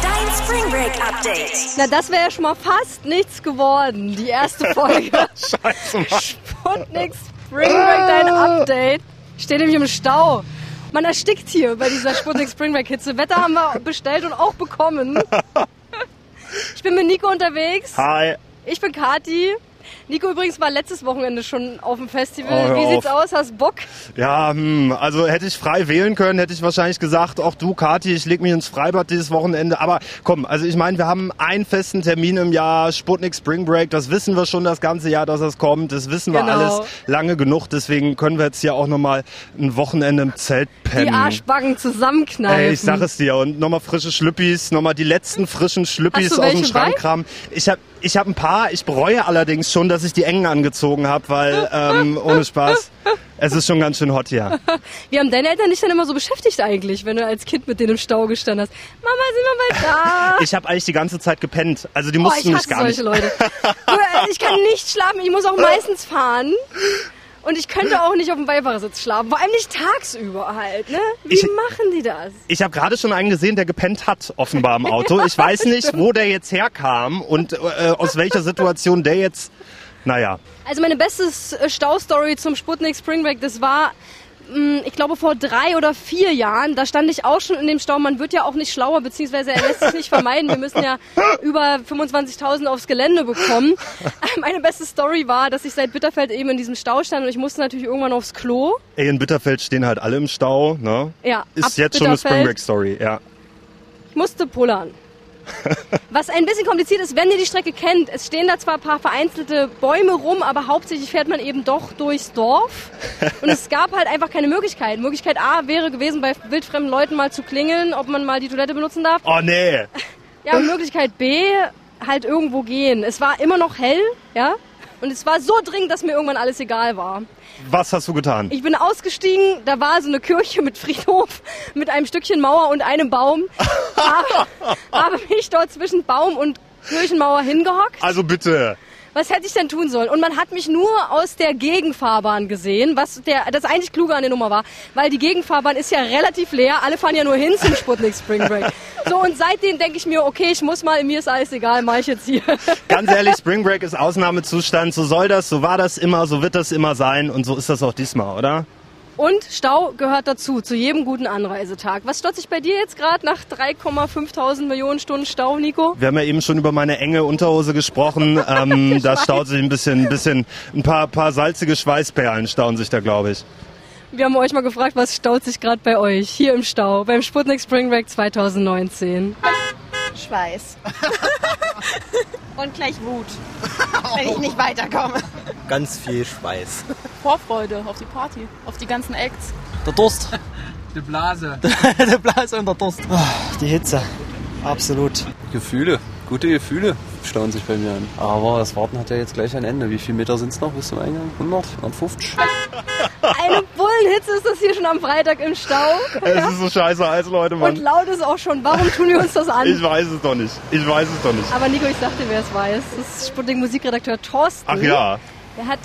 Dein Spring Break Update. Na, das wäre ja schon mal fast nichts geworden. Die erste Folge. Scheiße, Mann. Sputnik Spring Break, dein Update. Ich stehe nämlich im Stau. Man erstickt hier bei dieser Sputnik Spring Break Hitze. Wetter haben wir bestellt und auch bekommen. Ich bin mit Nico unterwegs. Hi. Ich bin Kati. Nico übrigens war letztes Wochenende schon auf dem Festival. Oh, Wie sieht's auf. aus? Hast Bock? Ja, hm, also hätte ich frei wählen können, hätte ich wahrscheinlich gesagt, auch du, Kathi, ich leg mich ins Freibad dieses Wochenende. Aber komm, also ich meine, wir haben einen festen Termin im Jahr, Sputnik Spring Break. Das wissen wir schon das ganze Jahr, dass das kommt. Das wissen wir Genau. alles lange genug. Deswegen können wir jetzt hier auch nochmal ein Wochenende im Zelt pennen. Die Arschbacken zusammenkneifen. Ey, ich sag es dir. Und nochmal frische Schlüppis, nochmal die letzten frischen Schlüppis aus dem Schrank kramen. Ich hab, ich hab ein paar. Ich bereue allerdings schon, dass ich die engen angezogen habe, weil ähm, ohne Spaß, es ist schon ganz schön hot hier. Wie haben deine Eltern dich dann immer so beschäftigt eigentlich, wenn du als Kind mit denen im Stau gestanden hast? Mama, sind wir bald da? Ich habe eigentlich die ganze Zeit gepennt. Also die Oh, mussten ich mich hasse gar solche nicht. Leute. Äh, Ich kann nicht schlafen, ich muss auch meistens fahren. Und ich könnte auch nicht auf dem Beifahrersitz schlafen. Vor allem nicht tagsüber halt, ne? Wie Ich- machen die das? Ich habe gerade schon einen gesehen, der gepennt hat, offenbar im Auto. Ich weiß nicht, wo der jetzt herkam und äh, aus welcher Situation der jetzt. Naja, Also meine beste Staustory zum Sputnik Spring Break, das war, ich glaube vor drei oder vier Jahren. Da stand ich auch schon in dem Stau. Man wird ja auch nicht schlauer, beziehungsweise er lässt sich nicht vermeiden. Wir müssen ja über 25.000 aufs Gelände bekommen. Meine beste Story war, dass ich seit Bitterfeld eben in diesem Stau stand und ich musste natürlich irgendwann aufs Klo. ey, in Bitterfeld stehen halt alle im Stau. Ne? Ja, Ist jetzt schon eine Spring Bitterfeld. Break Story, ja. Ich musste pullern. Was ein bisschen kompliziert ist, wenn ihr die Strecke kennt. Es stehen da zwar ein paar vereinzelte Bäume rum, aber hauptsächlich fährt man eben doch durchs Dorf. Und es gab halt einfach keine Möglichkeit. Möglichkeit A wäre gewesen, bei wildfremden Leuten mal zu klingeln, ob man mal die Toilette benutzen darf. Oh nee. Ja, und Möglichkeit B, halt irgendwo gehen. Es war immer noch hell, ja. Und es war so dringend, dass mir irgendwann alles egal war. Was hast du getan? Ich bin ausgestiegen, da war so eine Kirche mit Friedhof, mit einem Stückchen Mauer und einem Baum. habe, habe mich dort zwischen Baum und Kirchenmauer hingehockt. Also bitte. Was hätte ich denn tun sollen? Und man hat mich nur aus der Gegenfahrbahn gesehen, was der, das eigentlich Kluge an der Nummer war. Weil die Gegenfahrbahn ist ja relativ leer, alle fahren ja nur hin zum Sputnik Spring Break. So, und seitdem denke ich mir, okay, ich muss mal, mir ist alles egal, mach ich jetzt hier. Ganz ehrlich, Spring Break ist Ausnahmezustand. So soll das, so war das immer, so wird das immer sein und so ist das auch diesmal, oder? Und Stau gehört dazu, zu jedem guten Anreisetag. Was stotzt sich bei dir jetzt gerade nach 3,5 Millionen Stunden Stau, Nico? Wir haben ja eben schon über meine enge Unterhose gesprochen. Ähm, da staut sich ein bisschen, ein bisschen, ein paar, paar salzige Schweißperlen stauen sich da, glaube ich. Wir haben euch mal gefragt, was staut sich gerade bei euch hier im Stau beim Sputnik Spring Break 2019. Schweiß. Und gleich Wut, wenn ich nicht weiterkomme. Ganz viel Schweiß. Vorfreude auf die Party, auf die ganzen Acts. Der Durst. Die Blase. der Blase und der Durst. Die Hitze, absolut. Gefühle, gute Gefühle stauen sich bei mir an. Aber das Warten hat ja jetzt gleich ein Ende. Wie viele Meter sind es noch bis zum Eingang? 100? 150? Eine Bullenhitze ist das hier schon am Freitag im Stau. Es ist so scheiße heiß, Leute, Und Mann. laut ist auch schon. Warum tun wir uns das Ich an? weiß es doch nicht. Ich weiß es doch nicht. Aber Nico, ich sagte, wer es weiß. Das ist Sputnik Musikredakteur Thorsten. Ach ja, Der hat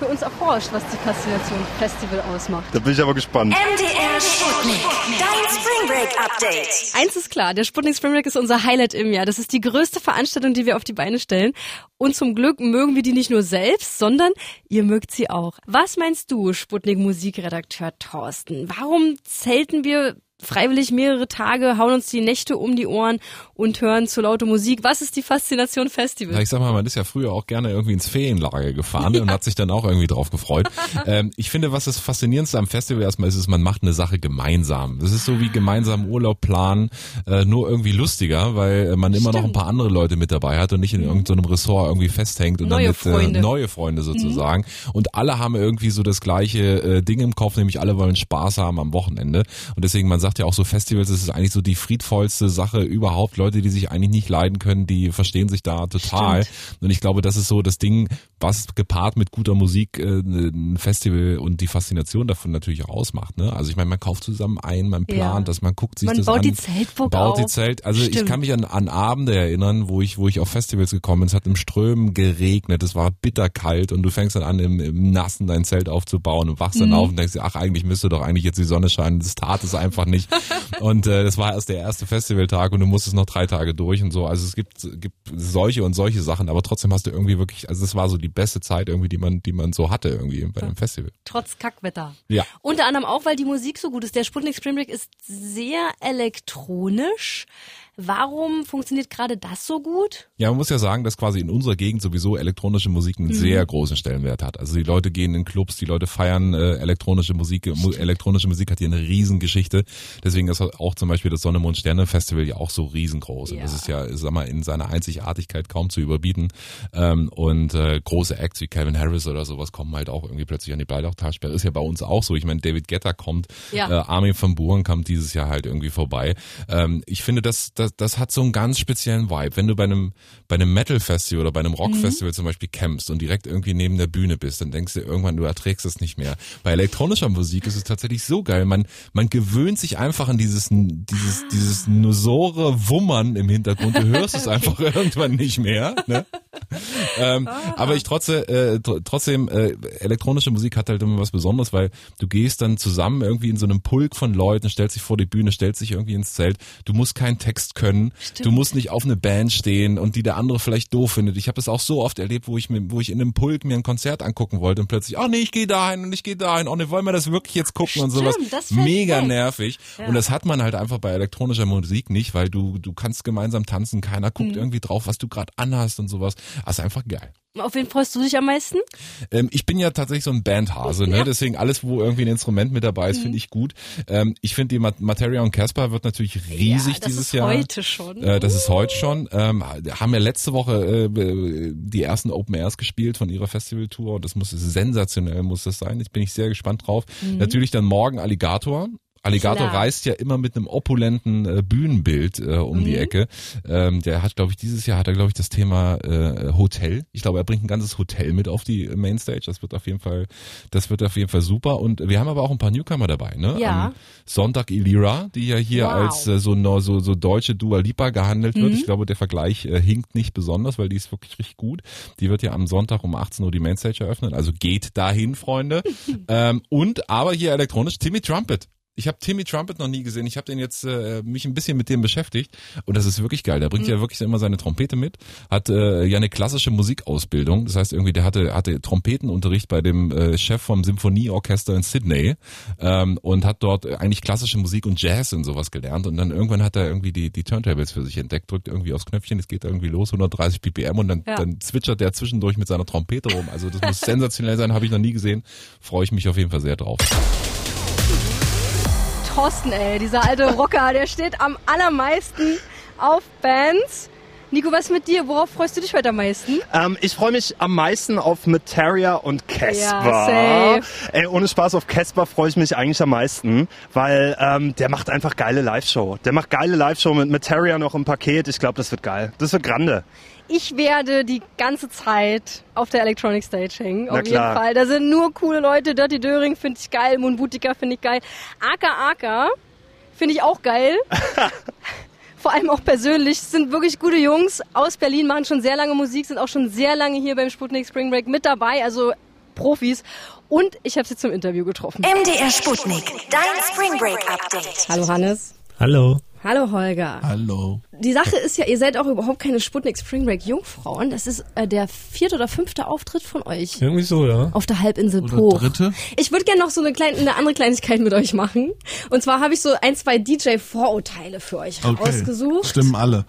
für uns erforscht, was die Faszination Festival ausmacht. da bin ich aber gespannt. MDR Sputnik. Dein Spring Break Update. Eins ist klar, der Sputnik Spring Break ist unser Highlight im Jahr. Das ist die größte Veranstaltung, die wir auf die Beine stellen. Und zum Glück mögen wir die nicht nur selbst, sondern ihr mögt sie auch. Was meinst du, Sputnik Musikredakteur Thorsten? Warum zelten wir freiwillig mehrere Tage, hauen uns die Nächte um die Ohren und hören zu laute Musik? Was ist die Faszination Festival? Ja, ich sag mal, man ist ja früher auch gerne irgendwie ins Ferienlager gefahren und hat sich dann auch irgendwie drauf gefreut. ähm, ich finde, was das Faszinierendste am Festival erstmal ist, ist, man macht eine Sache gemeinsam. Das ist so wie gemeinsam Urlaub planen, äh, nur irgendwie lustiger, weil äh, man immer noch ein paar andere Leute mit dabei hat und nicht in irgendeinem Ressort irgendwie festhängt und Neue dann mit Freunde. Äh, neue Freunde sozusagen. Und alle haben irgendwie so das gleiche äh, Ding im Kopf, nämlich alle wollen Spaß haben am Wochenende. Und deswegen, man sagt ja auch so Festivals, das ist eigentlich so die friedvollste Sache überhaupt. Leute, die sich eigentlich nicht leiden können, die verstehen sich da total. Und ich glaube, das ist so das Ding, was gepaart mit guter Musik äh, ein Festival und die Faszination davon natürlich auch ausmacht. Ne? Also ich meine, man kauft zusammen ein, man plant Ja. das, man guckt sich Man das baut an. die Zeltburg baut die auf. Zelt. Also ich Stimmt. kann mich an, an Abende erinnern, wo ich, wo ich auf Festivals gekommen bin. Es hat im Strömen geregnet, es war bitterkalt und du fängst dann an, im, im Nassen dein Zelt aufzubauen und wachst dann Mhm. auf und denkst dir, ach, eigentlich müsste doch eigentlich jetzt die Sonne scheinen. Das tat es einfach nicht. und äh, das war erst der erste Festivaltag und du musstest noch drei Tage durch und so. Also es gibt, gibt solche und solche Sachen, aber trotzdem hast du irgendwie wirklich, also es war so die beste Zeit irgendwie, die man, die man so hatte irgendwie bei einem Festival. Trotz Kackwetter. Ja. Unter anderem auch, weil die Musik so gut ist. Der Sputnik Spring Break ist sehr elektronisch. Warum funktioniert gerade das so gut? Ja, man muss ja sagen, dass quasi in unserer Gegend sowieso elektronische Musik einen Mhm. sehr großen Stellenwert hat. Also die Leute gehen in Clubs, die Leute feiern äh, elektronische Musik. Mu elektronische Musik hat hier eine Riesengeschichte. Deswegen ist auch zum Beispiel das Sonne, Mond, Sterne Festival ja auch so riesengroß. Und das ist ja, sag mal, in seiner Einzigartigkeit kaum zu überbieten. Ähm, und äh, große Acts wie Calvin Harris oder sowas kommen halt auch irgendwie plötzlich an die Bleidachtalsperre. Ist ja bei uns auch so. Ich meine, David Guetta kommt, Ja. äh, Armin van Buuren kommt dieses Jahr halt irgendwie vorbei. Ähm, ich finde, das, das, das hat so einen ganz speziellen Vibe. Wenn du bei einem, bei einem Metal-Festival oder bei einem Rock-Festival zum Beispiel campst und direkt irgendwie neben der Bühne bist, dann denkst du irgendwann, du erträgst es nicht mehr. Bei elektronischer Musik ist es tatsächlich so geil. Man, man gewöhnt sich einfach an dieses, dieses, dieses nusore Wummern im Hintergrund. Du hörst es einfach irgendwann nicht mehr. Ne? ähm, aber ich trotze, äh, tr trotzdem, äh, elektronische Musik hat halt immer was Besonderes, weil du gehst dann zusammen irgendwie in so einem Pulk von Leuten, stellst dich vor die Bühne, stellst dich irgendwie ins Zelt. Du musst keinen Text können, du musst nicht auf eine Band stehen und die der andere vielleicht doof findet. Ich habe es auch so oft erlebt, wo ich mir, wo ich in einem Pulk mir ein Konzert angucken wollte und plötzlich, oh nee, ich gehe dahin und ich gehe dahin, oh nee, wollen wir das wirklich jetzt gucken und sowas. Mega weg. nervig. Ja. Und das hat man halt einfach bei elektronischer Musik nicht, weil du, du kannst gemeinsam tanzen, keiner guckt Mhm. irgendwie drauf, was du gerade anhast und sowas. Das ist einfach geil. Auf wen freust du dich am meisten? Ähm, ich bin ja tatsächlich so ein Bandhase, ne? Ja. deswegen alles, wo irgendwie ein Instrument mit dabei ist, Mhm. finde ich gut. Ähm, ich finde die Mat Materia und Casper wird natürlich riesig Ja, das dieses ist Jahr. heute schon. Äh, das ist heute schon. Ähm, haben ja letzte Woche äh, die ersten Open Airs gespielt von ihrer Festivaltour. Das muss sensationell muss das sein. Jetzt bin ich sehr gespannt drauf. Mhm. Natürlich dann morgen Alligator. Alligator Klar. reist ja immer mit einem opulenten äh, Bühnenbild äh, um die Mhm. Ecke. Ähm, der hat, glaube ich, dieses Jahr hat er, glaube ich, das Thema äh, Hotel. Ich glaube, er bringt ein ganzes Hotel mit auf die Mainstage. Das wird auf jeden Fall, das wird auf jeden Fall super. Und wir haben aber auch ein paar Newcomer dabei. Ne? Ja. Am Sonntag Ilira, die ja hier Wow. als äh, so, so so deutsche Dua Lipa gehandelt wird. Mhm. Ich glaube, der Vergleich äh, hinkt nicht besonders, weil die ist wirklich richtig gut. Die wird ja am Sonntag um 18 Uhr die Mainstage eröffnen. Also geht dahin, Freunde. ähm, und aber hier elektronisch Timmy Trumpet. Ich habe Timmy Trumpet noch nie gesehen. Ich habe den jetzt äh, mich ein bisschen mit dem beschäftigt und das ist wirklich geil. Der bringt ja wirklich immer seine Trompete mit, hat äh, ja eine klassische Musikausbildung. Das heißt irgendwie, der hatte hatte Trompetenunterricht bei dem äh, Chef vom Symphonieorchester in Sydney ähm, und hat dort eigentlich klassische Musik und Jazz und sowas gelernt und dann irgendwann hat er irgendwie die die Turntables für sich entdeckt, drückt irgendwie aufs Knöpfchen, es geht irgendwie los, 130 ppm und dann Ja. dann zwitschert der zwischendurch mit seiner Trompete rum. Also das muss sensationell sein, habe ich noch nie gesehen. Freue ich mich auf jeden Fall sehr drauf. Thorsten, ey, dieser alte Rocker, der steht am allermeisten auf Bands. Nico, was mit dir? Worauf freust du dich heute am meisten? Ähm, ich freue mich am meisten auf Materia und Casper. Ja, safe. Ey, ohne Spaß auf Casper freue ich mich eigentlich am meisten, weil ähm, der macht einfach geile Live-Show. Der macht geile Live-Show mit Materia noch im Paket. Ich glaube, das wird geil. Das wird grande. Ich werde die ganze Zeit auf der Electronic Stage hängen. Na auf jeden klar. Fall. Da sind nur coole Leute. Dirty Döring finde ich geil. Moon Boutica finde ich geil. Aka Aka finde ich auch geil. Vor allem auch persönlich. Sind wirklich gute Jungs aus Berlin, machen schon sehr lange Musik, sind auch schon sehr lange hier beim Sputnik Spring Break mit dabei. Also Profis. Und ich habe sie zum Interview getroffen. MDR Sputnik. Dein Spring Break Update. Hallo Hannes. Hallo. Hallo Holger. Hallo. Die Sache ist ja, ihr seid auch überhaupt keine Sputnik Spring Break Jungfrauen. Das ist äh, der vierte oder fünfte Auftritt von euch. Irgendwie so, ja. Auf der Halbinsel Oder Bruch. dritte? Ich würde gerne noch so eine, kleine, eine andere Kleinigkeit mit euch machen. Und zwar habe ich so ein, zwei DJ-Vorurteile für euch rausgesucht. Stimmen alle.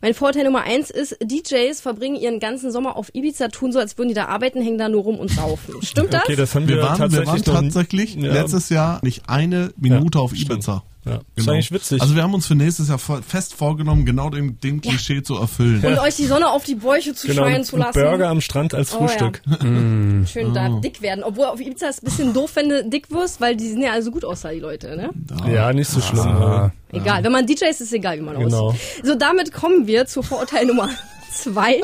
Mein Vorurteil Nummer eins ist, DJs verbringen ihren ganzen Sommer auf Ibiza, tun so, als würden die da arbeiten, hängen da nur rum und saufen. Stimmt das? Okay, das haben wir, Wir waren, wir tatsächlich waren noch nie- tatsächlich letztes Jahr nicht eine Minute Ja, auf Ibiza. Ja. Ist eigentlich witzig. Also wir haben uns für nächstes Jahr fest vorgenommen, genau dem, dem Klischee zu erfüllen. Und euch die Sonne auf die Bäuche zu genau, scheinen zu lassen. Burger am Strand als Oh, ja. Frühstück. Schön da dick werden. Obwohl auf Ibiza ist ein bisschen doof, wenn du dick wirst, weil die sehen ja alle so gut aus, da die Leute, ne? Ja, nicht so schlimm. Ja. Egal, wenn man DJ ist, ist es egal, wie man Genau. aussieht. So, damit kommen wir zu Vorurteil Nummer zwei.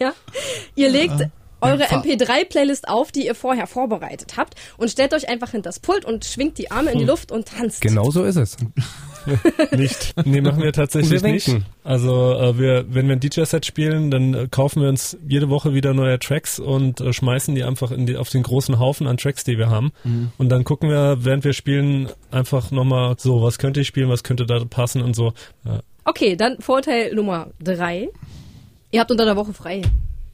Ja? Ihr legt eure Fa- MP3-Playlist auf, die ihr vorher vorbereitet habt und stellt euch einfach hinter das Pult und schwingt die Arme in die Luft und tanzt. Genau so ist es. Nicht. Nee, machen wir tatsächlich wir nicht. Also äh, wir, wenn wir ein DJ-Set spielen, dann äh, kaufen wir uns jede Woche wieder neue Tracks und äh, schmeißen die einfach in die, auf den großen Haufen an Tracks, die wir haben. Und dann gucken wir, während wir spielen, einfach nochmal so, was könnte ich spielen, was könnte da passen und so. Ja. Okay, dann Vorteil Nummer drei. Ihr habt unter der Woche frei.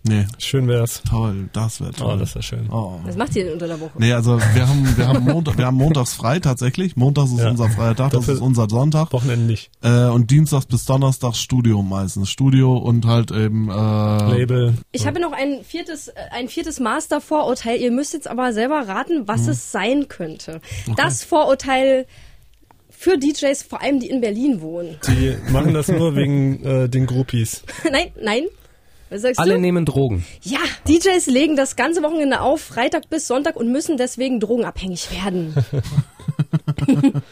Nee, Schön wär's. toll, das wäre toll. Oh, das wäre schön. Oh. Was macht ihr denn unter der Woche? Nee, also wir haben, wir haben, Montag, wir haben montags frei tatsächlich. Montags ist Ja. unser freier Tag, das Dafür- ist unser Sonntag. Wochenende nicht. Äh, und Dienstags bis Donnerstags Studio meistens. Studio und halt eben äh, Label. Ich habe noch ein viertes, äh, ein viertes Master-Vorurteil. Ihr müsst jetzt aber selber raten, was Mhm. es sein könnte. Das Vorurteil für DJs, vor allem die in Berlin wohnen. Die machen das nur wegen äh, den Groupies. nein, nein. Was sagst Alle du? nehmen Drogen. Ja, DJs legen das ganze Wochenende auf, Freitag bis Sonntag und müssen deswegen drogenabhängig werden.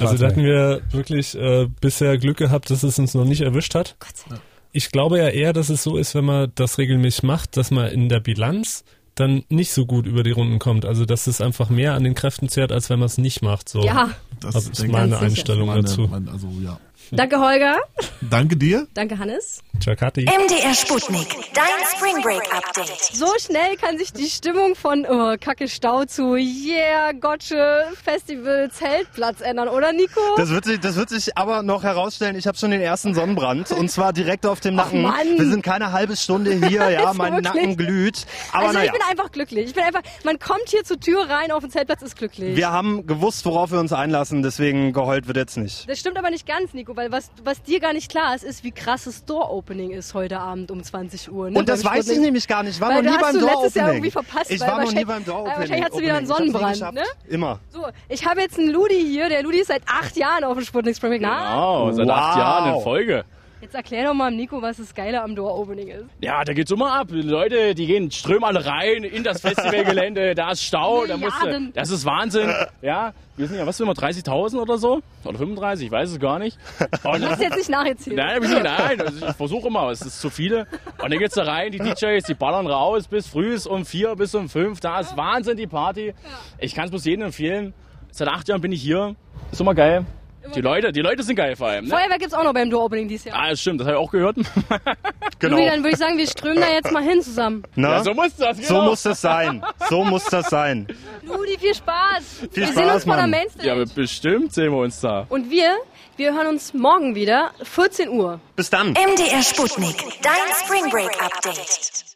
Also da hatten wir wirklich äh, bisher Glück gehabt, dass es uns noch nicht erwischt hat. Gott sei Dank. Ich glaube ja eher, dass es so ist, wenn man das regelmäßig macht, dass man in der Bilanz dann nicht so gut über die Runden kommt. Also dass es einfach mehr an den Kräften zehrt, als wenn man es nicht macht. So. Ja, das Das ist meine. Einstellung meine, dazu. meine, also ja. danke Holger, Danke dir. danke Hannes. Chakati. MDR Sputnik. Dein Spring Break Update. So schnell kann sich die Stimmung von oh, Kacke Stau zu Yeah, Gotche, Festival, Zeltplatz ändern, oder Nico? Das wird, sich, das wird sich aber noch herausstellen, ich habe schon den ersten Sonnenbrand und zwar direkt auf dem Nacken. Mann. Wir sind keine halbe Stunde hier, ja, mein wirklich? Nacken glüht. Aber also naja, ich bin einfach glücklich. Ich bin einfach, man kommt hier zur Tür rein auf den Zeltplatz, ist glücklich. wir haben gewusst, worauf wir uns einlassen, deswegen geheult wird jetzt nicht. Das stimmt aber nicht ganz, Nico, weil was, was dir gar nicht klar ist, ist, wie krass das Door-Opening ist heute Abend um 20 Uhr. Ne? Und das weiß ich nämlich gar nicht. Ich war Weil noch nie beim Door letztes Jahr Opening. irgendwie verpasst. Ich war noch nie wahrscheinlich- beim Door äh, Opening. Wahrscheinlich hast du wieder einen Opening. Sonnenbrand, ne? Immer. So, ich habe jetzt einen Ludi hier. Der Ludi ist seit acht Jahren auf dem Sputnik Spring Break. Na, Genau, seit acht Wow. Jahren in Folge. Jetzt erklär doch mal Nico, was das Geile am Door-Opening ist. Ja, da geht's immer ab. Leute, die gehen, strömen alle rein in das Festivalgelände. Da ist Stau, da musst du, das ist Wahnsinn. Ja, wir sind ja, was sind wir, 30.000 oder so? Oder 35, ich weiß es gar nicht. Und, Du musst jetzt nicht nacherzählen. Nein, ich nein, also ich versuche immer, es ist zu viele. Und dann geht's da rein, die DJs, die ballern raus bis früh um vier bis um fünf. Da ist Wahnsinn die Party. Ich kann es bloß jedem empfehlen. Seit acht Jahren bin ich hier. Ist immer geil. Die Leute, die Leute sind geil vor allem. Ne? Feuerwerk gibt's auch noch beim Door-Opening dieses Jahr. Ah, das stimmt, das habe ich auch gehört. Genau. Ludi, dann würde ich sagen, wir strömen da jetzt mal hin zusammen. Na? Ja, so muss das, So genau. muss das sein. So muss das sein. Ludi, viel Spaß. Viel wir Spaß, sehen uns vor der Mann. Mainstage. Ja, aber bestimmt sehen wir uns da. Und wir, wir hören uns morgen wieder, 14 Uhr. Bis dann. MDR Sputnik. Dein Spring Break Update.